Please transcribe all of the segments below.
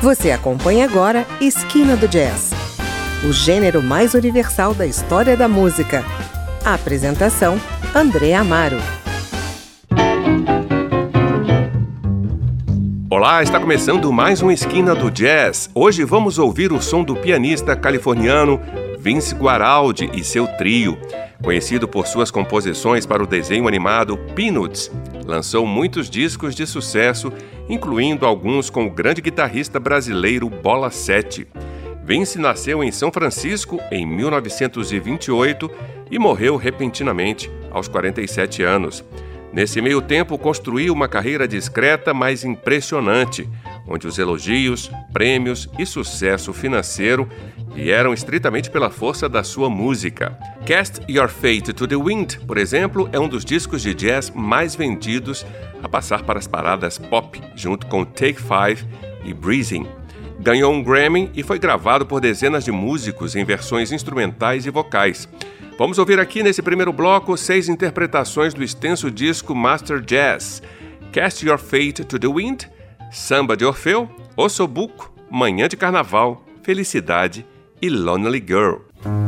Você acompanha agora Esquina do Jazz, o gênero mais universal da história da música. A apresentação: André Amaro. Olá, está começando mais um Esquina do Jazz. Hoje vamos ouvir o som do pianista californiano Vince Guaraldi e seu trio. Conhecido por suas composições para o desenho animado Peanuts, lançou muitos discos de sucesso, incluindo alguns com o grande guitarrista brasileiro Bola 7. Vince nasceu em São Francisco em 1928 e morreu repentinamente aos 47 anos. Nesse meio tempo, construiu uma carreira discreta, mas impressionante, onde os elogios, prêmios e sucesso financeiro vieram estritamente pela força da sua música. Cast Your Fate to the Wind, por exemplo, é um dos discos de jazz mais vendidos a passar para as paradas pop, junto com Take Five e Breezing. Ganhou um Grammy e foi gravado por dezenas de músicos em versões instrumentais e vocais. Vamos ouvir aqui nesse primeiro bloco seis interpretações do extenso disco Master Jazz: Cast Your Fate to the Wind, Samba de Orfeu, Ossobuco, Manhã de Carnaval, Felicidade e Lonely Girl.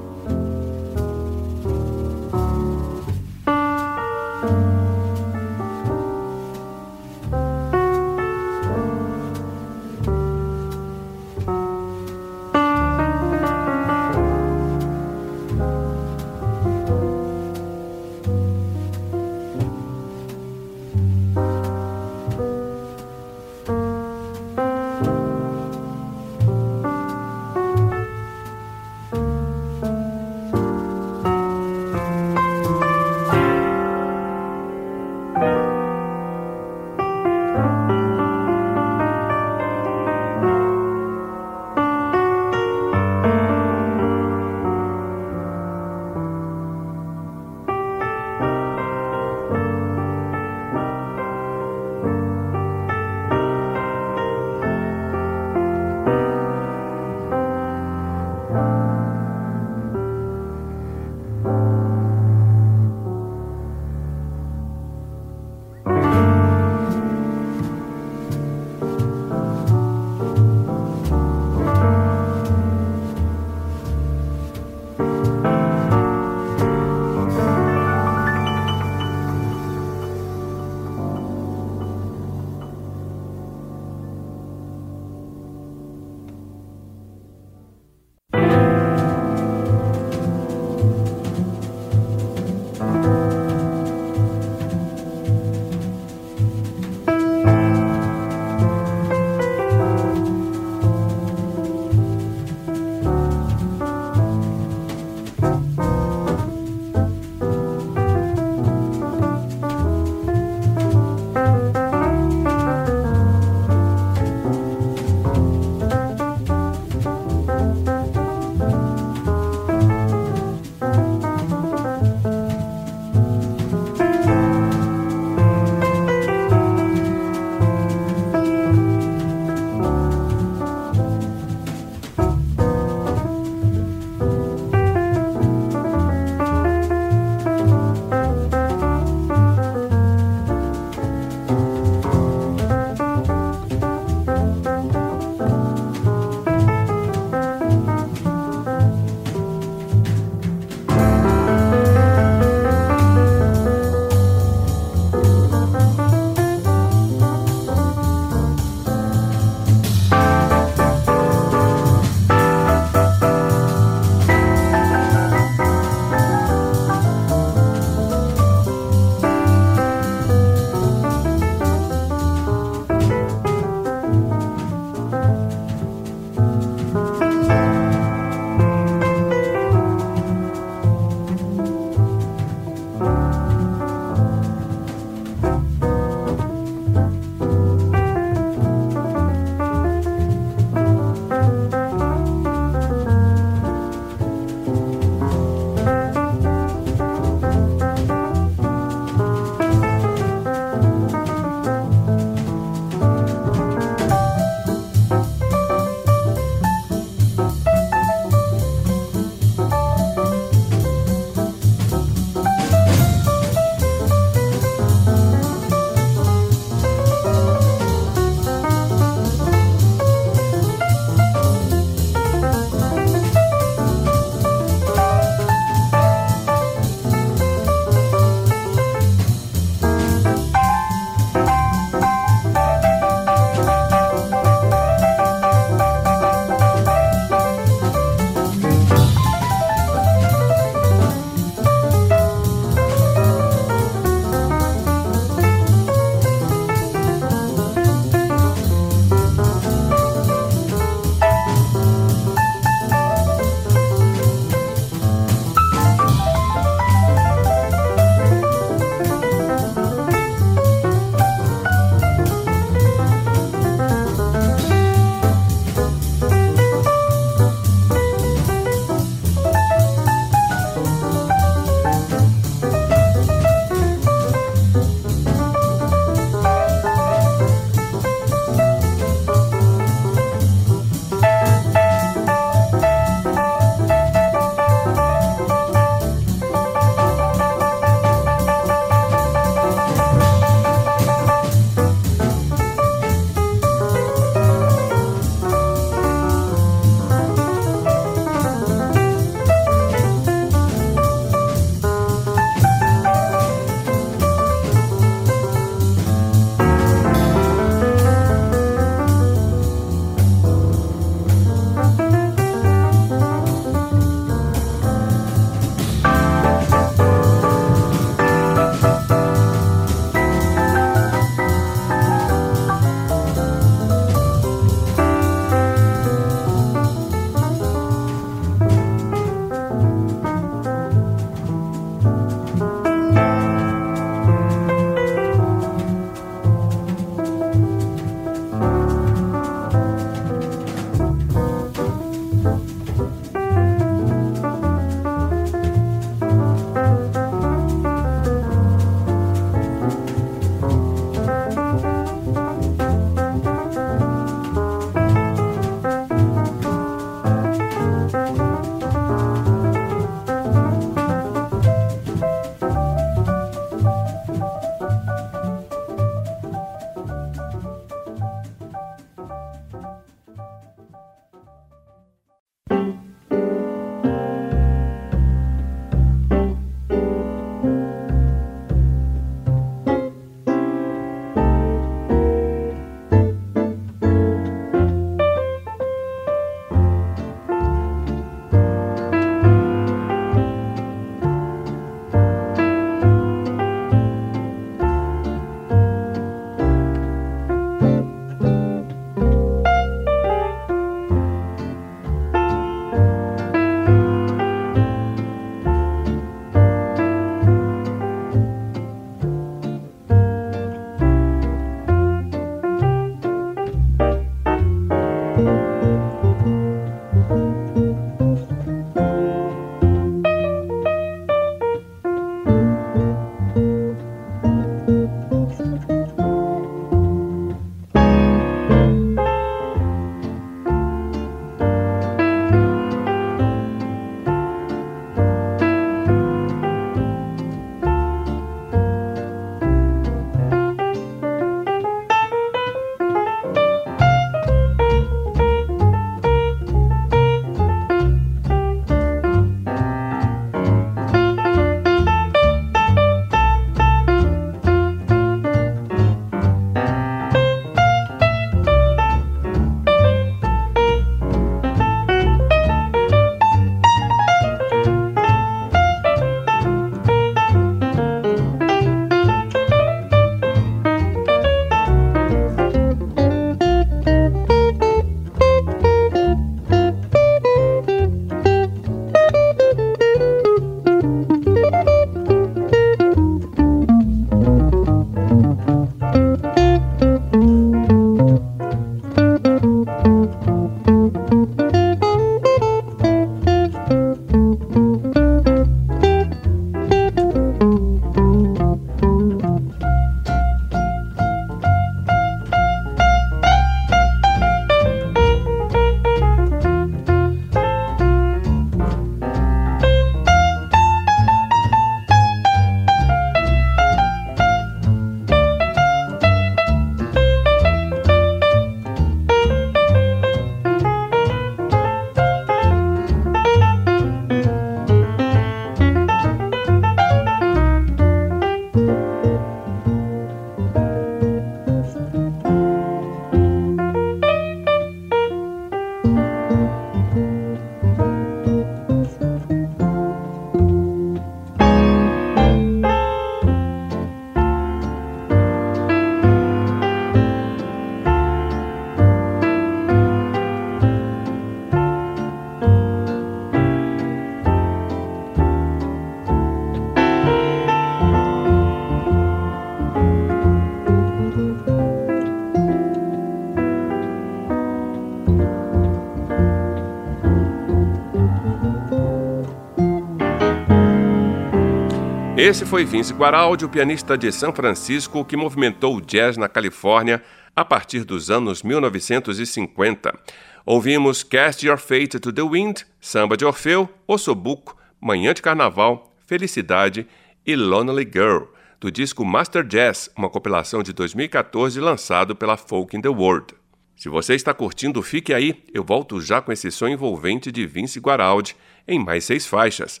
Esse foi Vince Guaraldi, o pianista de São Francisco que movimentou o jazz na Califórnia a partir dos anos 1950. Ouvimos Cast Your Fate to the Wind, Samba de Orfeu, Ossobuco, Manhã de Carnaval, Felicidade e Lonely Girl, do disco Master Jazz, uma compilação de 2014 lançado pela Folk in the World. Se você está curtindo, fique aí, eu volto já com esse som envolvente de Vince Guaraldi em mais seis faixas.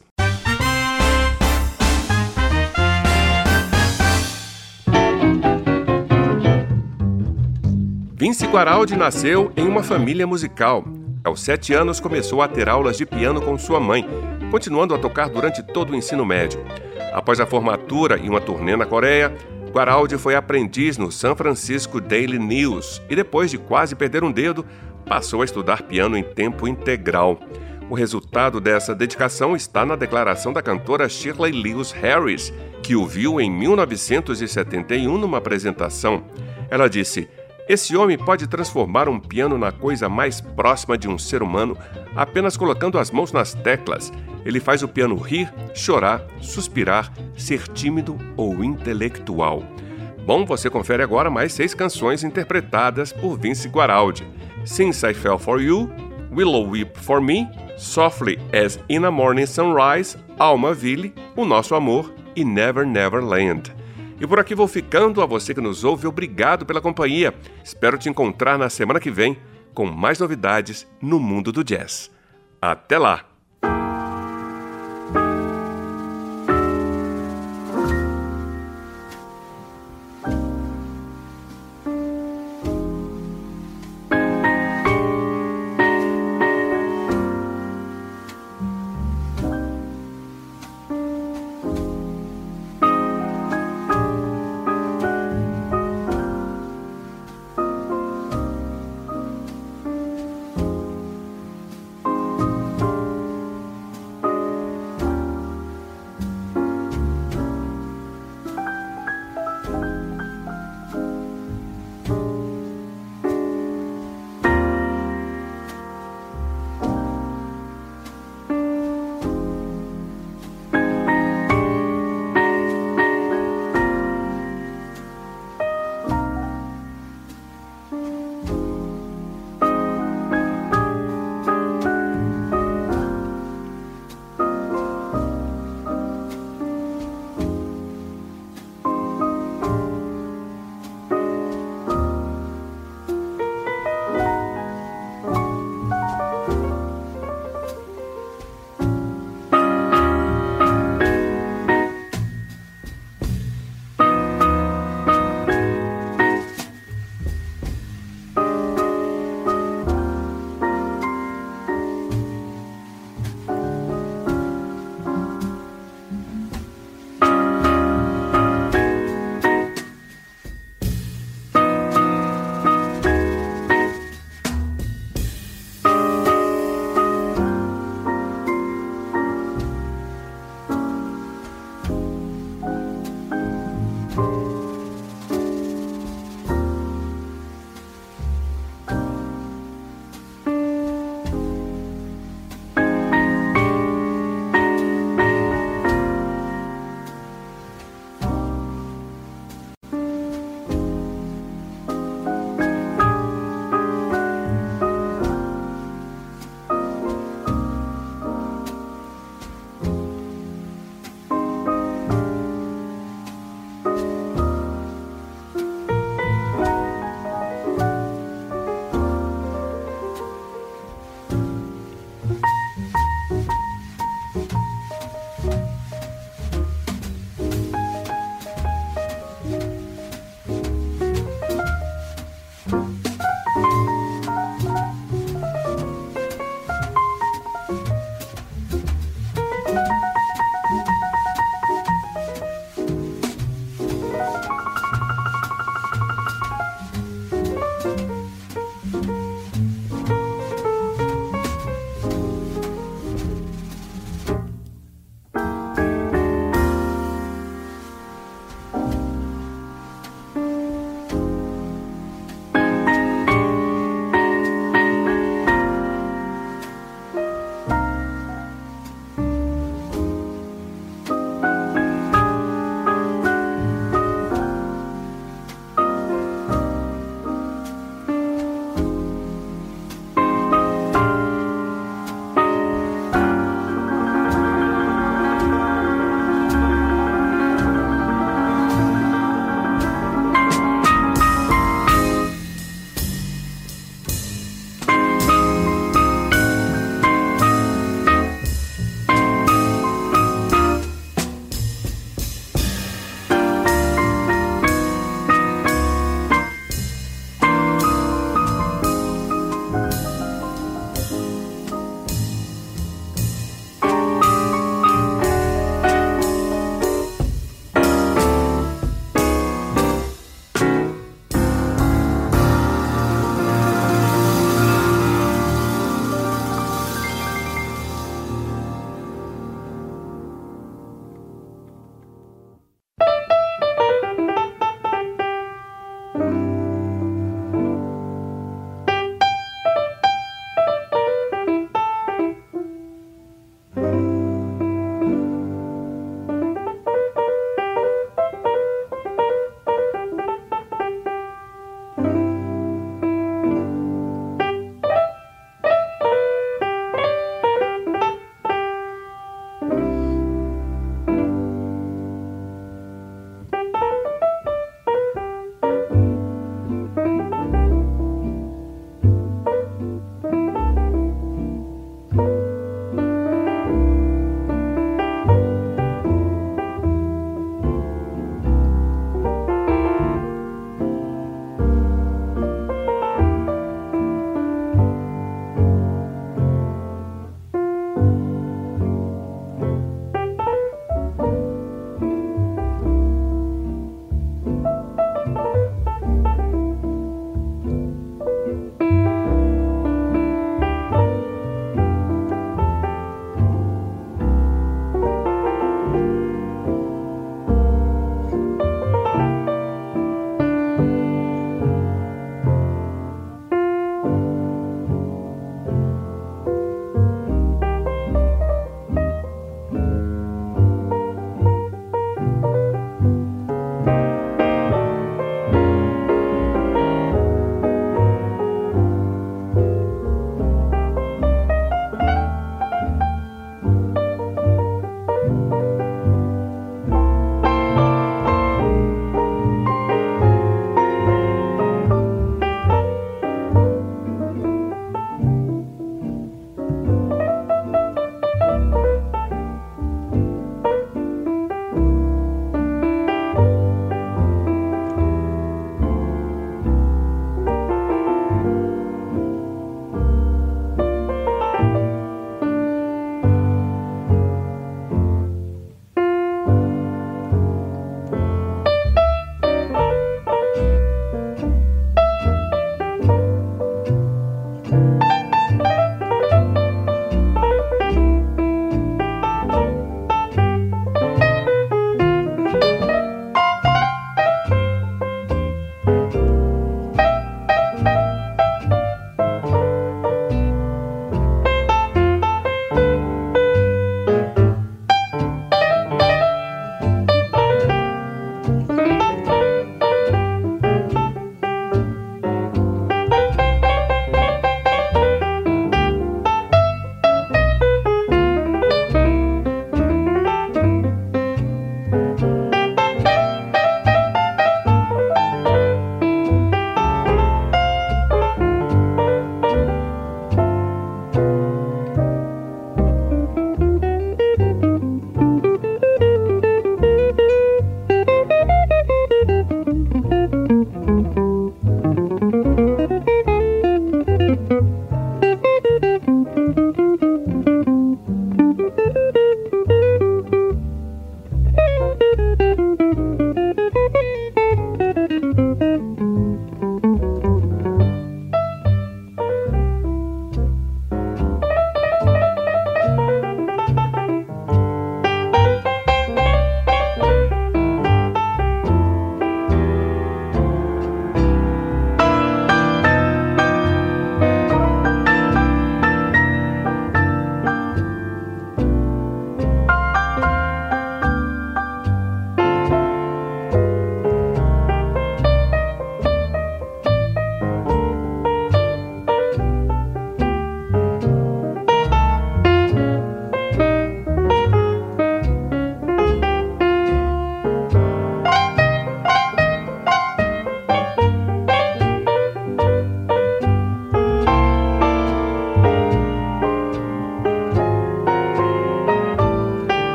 Vince Guaraldi nasceu em uma família musical. Aos sete anos começou a ter aulas de piano com sua mãe, continuando a tocar durante todo o ensino médio. Após a formatura e uma turnê na Coreia, Guaraldi foi aprendiz no San Francisco Daily News e, depois de quase perder um dedo, passou a estudar piano em tempo integral. O resultado dessa dedicação está na declaração da cantora Shirley Lewis Harris, que o viu em 1971 numa apresentação. Ela disse: esse homem pode transformar um piano na coisa mais próxima de um ser humano apenas colocando as mãos nas teclas. Ele faz o piano rir, chorar, suspirar, ser tímido ou intelectual. Bom, você confere agora mais seis canções interpretadas por Vince Guaraldi: Since I Fell for You, Willow Weep for Me, Softly as in a Morning Sunrise, Almaville, O Nosso Amor e Never Never Land. E por aqui vou ficando. A você que nos ouve, obrigado pela companhia. Espero te encontrar na semana que vem com mais novidades no mundo do jazz. Até lá!